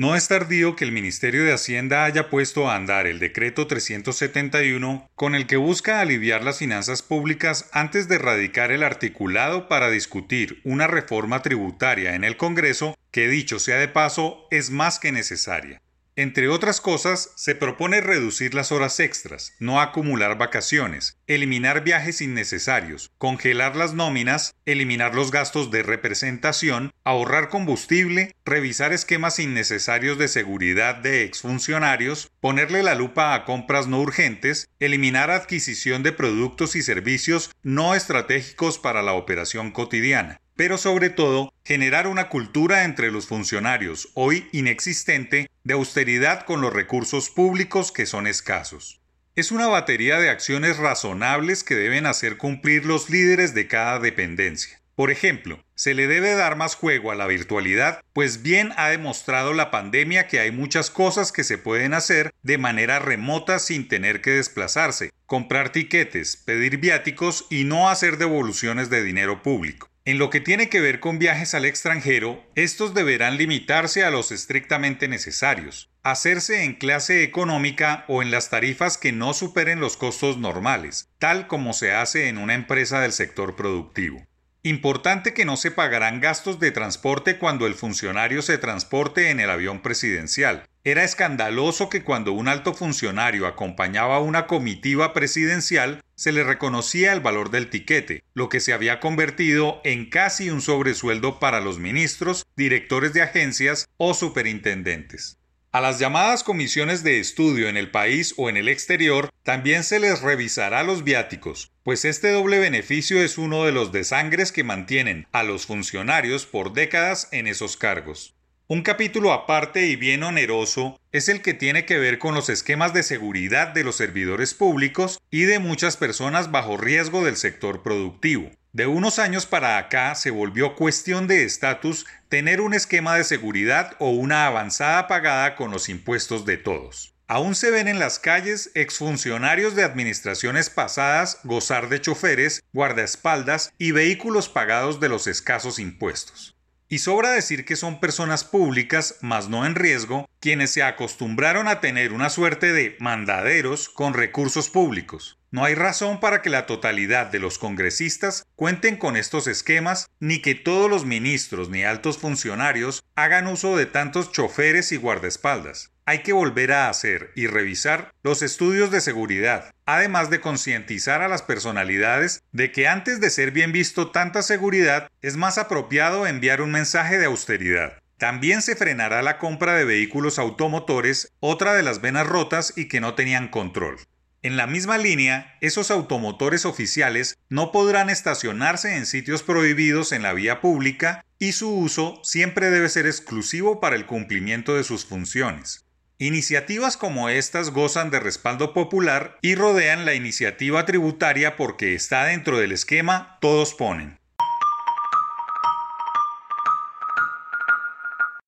No es tardío que el Ministerio de Hacienda haya puesto a andar el decreto 371 con el que busca aliviar las finanzas públicas antes de radicar el articulado para discutir una reforma tributaria en el Congreso que, dicho sea de paso, es más que necesaria. Entre otras cosas, se propone reducir las horas extras, no acumular vacaciones, eliminar viajes innecesarios, congelar las nóminas, eliminar los gastos de representación, ahorrar combustible, revisar esquemas innecesarios de seguridad de exfuncionarios, ponerle la lupa a compras no urgentes, eliminar adquisición de productos y servicios no estratégicos para la operación cotidiana pero sobre todo generar una cultura entre los funcionarios, hoy inexistente, de austeridad con los recursos públicos que son escasos. Es una batería de acciones razonables que deben hacer cumplir los líderes de cada dependencia. Por ejemplo, se le debe dar más juego a la virtualidad, pues bien ha demostrado la pandemia que hay muchas cosas que se pueden hacer de manera remota sin tener que desplazarse, comprar tiquetes, pedir viáticos y no hacer devoluciones de dinero público. En lo que tiene que ver con viajes al extranjero, estos deberán limitarse a los estrictamente necesarios, hacerse en clase económica o en las tarifas que no superen los costos normales, tal como se hace en una empresa del sector productivo. Importante que no se pagarán gastos de transporte cuando el funcionario se transporte en el avión presidencial. Era escandaloso que cuando un alto funcionario acompañaba a una comitiva presidencial se le reconocía el valor del tiquete, lo que se había convertido en casi un sobresueldo para los ministros, directores de agencias o superintendentes. A las llamadas comisiones de estudio en el país o en el exterior también se les revisará los viáticos, pues este doble beneficio es uno de los desangres que mantienen a los funcionarios por décadas en esos cargos. Un capítulo aparte y bien oneroso es el que tiene que ver con los esquemas de seguridad de los servidores públicos y de muchas personas bajo riesgo del sector productivo. De unos años para acá se volvió cuestión de estatus tener un esquema de seguridad o una avanzada pagada con los impuestos de todos. Aún se ven en las calles exfuncionarios de administraciones pasadas gozar de choferes, guardaespaldas y vehículos pagados de los escasos impuestos. Y sobra decir que son personas públicas, mas no en riesgo, quienes se acostumbraron a tener una suerte de mandaderos con recursos públicos. No hay razón para que la totalidad de los congresistas cuenten con estos esquemas, ni que todos los ministros ni altos funcionarios hagan uso de tantos choferes y guardaespaldas hay que volver a hacer y revisar los estudios de seguridad, además de concientizar a las personalidades de que antes de ser bien visto tanta seguridad, es más apropiado enviar un mensaje de austeridad. También se frenará la compra de vehículos automotores, otra de las venas rotas y que no tenían control. En la misma línea, esos automotores oficiales no podrán estacionarse en sitios prohibidos en la vía pública y su uso siempre debe ser exclusivo para el cumplimiento de sus funciones. Iniciativas como estas gozan de respaldo popular y rodean la iniciativa tributaria porque está dentro del esquema Todos ponen.